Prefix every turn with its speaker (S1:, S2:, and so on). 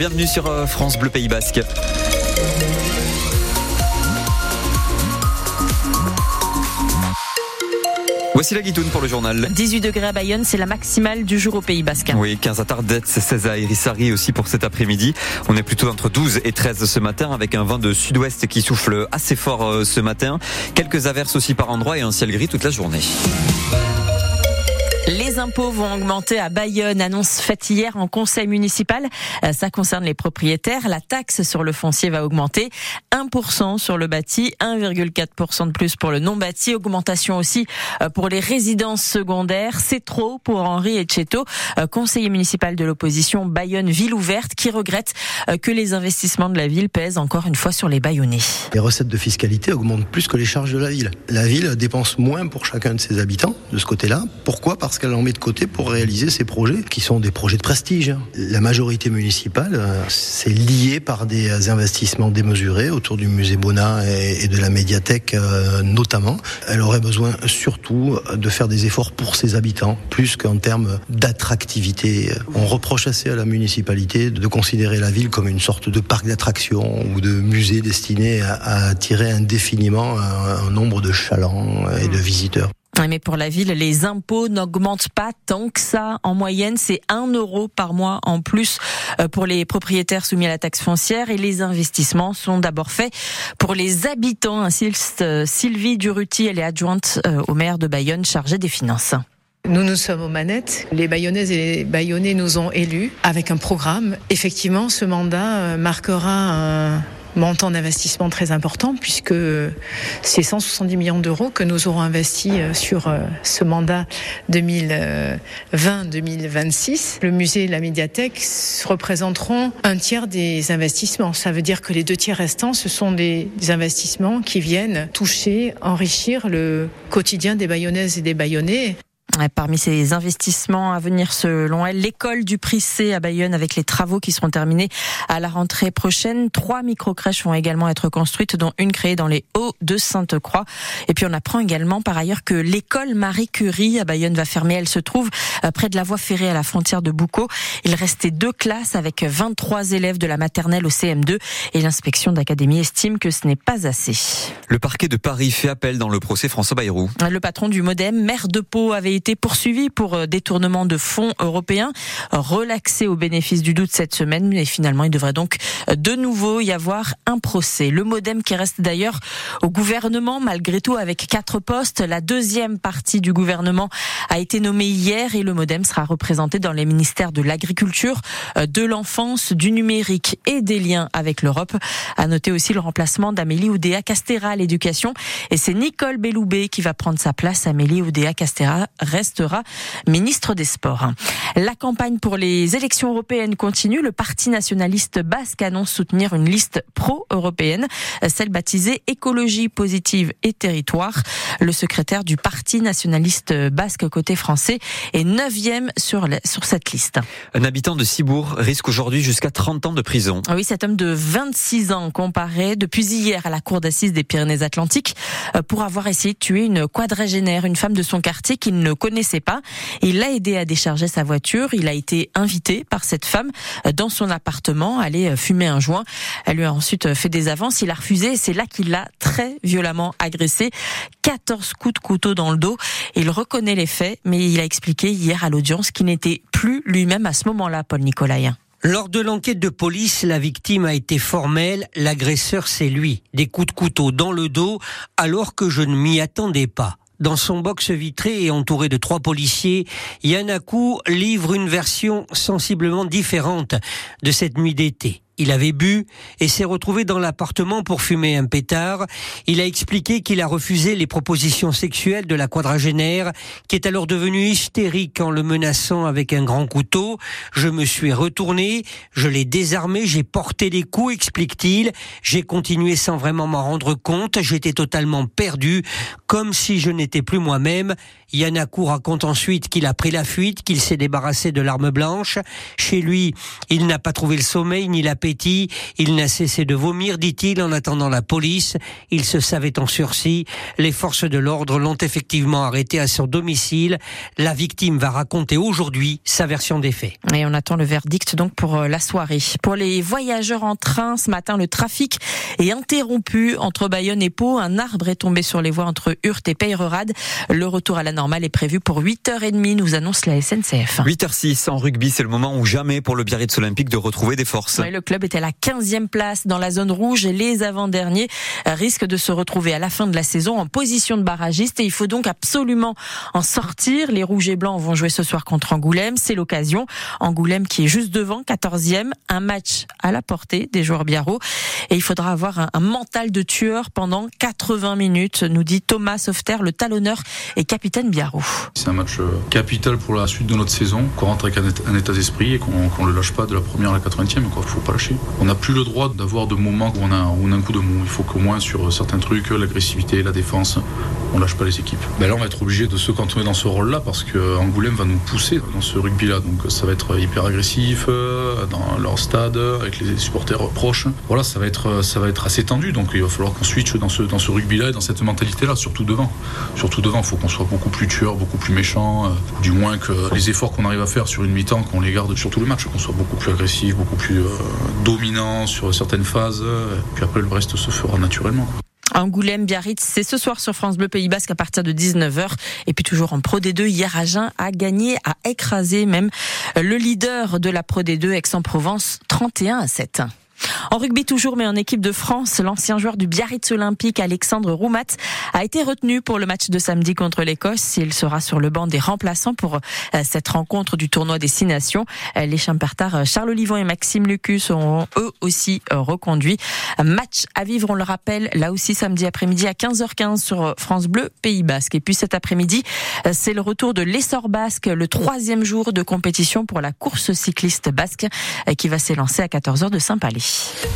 S1: Bienvenue sur euh, France Bleu Pays Basque. Voici la guitoune pour le journal.
S2: 18 degrés à Bayonne, c'est la maximale du jour au Pays Basque.
S1: Oui, 15 à Tardette, 16 à Irissari aussi pour cet après-midi. On est plutôt entre 12 et 13 ce matin avec un vent de sud-ouest qui souffle assez fort euh, ce matin. Quelques averses aussi par endroit et un ciel gris toute la journée.
S2: Les impôts vont augmenter à Bayonne, annonce faite hier en conseil municipal. Euh, ça concerne les propriétaires. La taxe sur le foncier va augmenter 1% sur le bâti, 1,4% de plus pour le non bâti. Augmentation aussi euh, pour les résidences secondaires. C'est trop pour Henri Etcheto, euh, conseiller municipal de l'opposition Bayonne Ville Ouverte, qui regrette que les investissements de la ville pèsent encore une fois sur les Bayonnais.
S3: Les recettes de fiscalité augmentent plus que les charges de la ville. La ville dépense moins pour chacun de ses habitants de ce côté-là. Pourquoi? Parce qu'elle en met de côté pour réaliser ces projets qui sont des projets de prestige. La majorité municipale, euh, c'est lié par des investissements démesurés autour du musée Bonnat et de la médiathèque euh, notamment. Elle aurait besoin surtout de faire des efforts pour ses habitants, plus qu'en termes d'attractivité. On reproche assez à la municipalité de considérer la ville comme une sorte de parc d'attractions ou de musée destiné à attirer indéfiniment un nombre de chalands et de visiteurs.
S2: Mais pour la ville, les impôts n'augmentent pas tant que ça. En moyenne, c'est 1 euro par mois en plus euh, pour les propriétaires soumis à la taxe foncière et les investissements sont d'abord faits pour les habitants. Euh, Sylvie Duruti, elle est adjointe euh, au maire de Bayonne chargée des finances.
S4: Nous, nous sommes aux manettes. Les Bayonnaises et les Bayonnais nous ont élus avec un programme. Effectivement, ce mandat marquera un, montant d'investissement très important puisque c'est 170 millions d'euros que nous aurons investis euh, sur euh, ce mandat 2020-2026. Le musée et la médiathèque représenteront un tiers des investissements. Ça veut dire que les deux tiers restants, ce sont des, investissements qui viennent toucher, enrichir le quotidien des Bayonnaises et des Bayonnais.
S2: Parmi ces investissements à venir, selon elle, l'école du Prissé à Bayonne avec les travaux qui seront terminés à la rentrée prochaine. Trois micro-crèches vont également être construites, dont une créée dans les Hauts de Sainte-Croix. Et puis on apprend également par ailleurs que l'école Marie Curie à Bayonne va fermer. Elle se trouve euh, près de la voie ferrée à la frontière de Boucau. Il restait deux classes avec 23 élèves de la maternelle au CM2 et l'inspection d'académie estime que ce n'est pas assez.
S1: Le parquet de Paris fait appel dans le procès François Bayrou.
S2: Le patron du Modem, maire de Pau, avait été poursuivi pour euh, détournement de fonds européens, relaxé au bénéfice du doute cette semaine, mais finalement il devrait donc euh, de nouveau y avoir un procès. Le Modem qui reste d'ailleurs au gouvernement malgré tout avec quatre postes. La deuxième partie du gouvernement a été nommée hier et le Modem sera représenté dans les ministères de l'agriculture, euh, de l'enfance, du numérique et des liens avec l'Europe. À noter aussi le remplacement d'Amélie Oudéa Castera à l'éducation et c'est Nicole Belloubet qui va prendre sa place. Amélie Oudéa Castera restera ministre des Sports. La campagne pour les élections européennes continue. Le Parti nationaliste basque annonce soutenir une liste pro-européenne, celle baptisée Écologie positive et territoire. Le secrétaire du Parti nationaliste basque côté français est neuvième sur, sur cette liste.
S1: Un habitant de Cibourg risque aujourd'hui jusqu'à 30 ans de prison.
S2: Oui, cet homme de 26 ans comparé depuis hier à la cour d'assises des Pyrénées-Atlantiques euh, pour avoir essayé de tuer une quadragénaire, une femme de son quartier qu'il ne connaissait pas. Il l'a aidé à décharger sa voiture. Il a été invité par cette femme dans son appartement aller fumer un joint. Elle lui a ensuite fait des avances. Il a refusé c'est là qu'il l'a très violemment agressé. 14 coups de couteau dans le dos. Il reconnaît les faits, mais il a expliqué hier à l'audience qu'il n'était plus lui-même à ce moment-là, Paul Nicolaïen.
S5: Lors de l'enquête de police, la victime a été formelle, l'agresseur c'est lui. Des coups de couteau dans le dos alors que je ne m'y attendais pas. Dans son box vitré et entouré de trois policiers, Yanakou livre une version sensiblement différente de cette nuit d'été. Il avait bu et s'est retrouvé dans l'appartement pour fumer un pétard. Il a expliqué qu'il a refusé les propositions sexuelles de la quadragénaire, qui est alors devenue hystérique en le menaçant avec un grand couteau. Je me suis retourné, je l'ai désarmé, j'ai porté des coups, explique-t-il. J'ai continué sans vraiment m'en rendre compte. J'étais totalement perdu, comme si je n'étais plus moi-même. Yanakou raconte ensuite qu'il a pris la fuite, qu'il s'est débarrassé de l'arme blanche. Chez lui, il n'a pas trouvé le sommeil ni Il n'a cessé de vomir, dit-il, en attendant la police. Il se savait en sursis. Les forces de l'ordre l'ont effectivement arrêté à son domicile. La victime va raconter aujourd'hui sa version des faits.
S2: Et on attend le verdict donc pour euh, la soirée. Pour les voyageurs en train, ce matin, le trafic est interrompu entre Bayonne et Pau. Un arbre est tombé sur les voies entre Hurte et Peyrerade. Le retour à la normale est prévu pour 8h30, nous annonce la SNCF.
S1: 8h06 en rugby, c'est le moment où jamais pour le Biarritz Olympique de retrouver des forces.
S2: le club était à la 15e place dans la zone rouge et les avant-derniers risquent de se retrouver à la fin de la saison en position de barragiste et il faut donc absolument en sortir. Les rouges et blancs vont jouer ce soir contre Angoulême, c'est l'occasion. Angoulême qui est juste devant, 14e, un match à la portée des joueurs biarro et il faudra avoir un, mental de tueur pendant 80 minutes, nous dit Thomas Softer, le talonneur et capitaine biarro.
S6: C'est un match euh, capital pour la suite de notre saison, qu'on rentre avec un état d'esprit et qu'on ne le lâche pas de la première à la 80e, il ne faut pas lâcher. On n'a plus le droit d'avoir de moments où on, a, où on a un coup de mou, il faut qu'au moins sur certains trucs, l'agressivité, la défense, on lâche pas les équipes. Ben là, on va être obligé de se cantonner dans ce rôle-là parce qu'Angoulême va nous pousser dans ce rugby-là. Donc ça va être hyper agressif euh, dans leur stade, avec les supporters proches. Voilà, ça va être, ça va être assez tendu. Donc il va falloir qu'on switch dans ce, dans ce rugby-là et dans cette mentalité-là, surtout devant. Surtout devant, il faut qu'on soit beaucoup plus tueur, beaucoup plus méchant. Euh, du moins que les efforts qu'on arrive à faire sur une mi-temps, qu'on les garde sur tout le match, qu'on soit beaucoup plus agressif, beaucoup plus euh, dominant sur certaines phases. puis après, le reste se fera naturellement.
S2: Angoulême, Biarritz, c'est ce soir sur France Bleu Pays Basque à partir de 19h. Et puis toujours en Pro D2, hier a gagné, a écrasé même le leader de la Pro D2, Aix-en-Provence, 31 à 7. En rugby toujours, mais en équipe de France, l'ancien joueur du Biarritz Olympique, Alexandre Roumat, a été retenu pour le match de samedi contre l'Écosse. Il sera sur le banc des remplaçants pour euh, cette rencontre du tournoi des Six Nations. Euh, les Champertards euh, Charles Olivon et Maxime Lucus seront eux aussi reconduits. Match à vivre, on le rappelle, là aussi samedi après-midi à 15h15 sur France Bleu Pays Basque. Et puis cet après-midi, c'est le retour de l'Essor Basque, le troisième jour de compétition pour la course cycliste basque qui va s'élancer à 14h de Saint-Palais. Paris.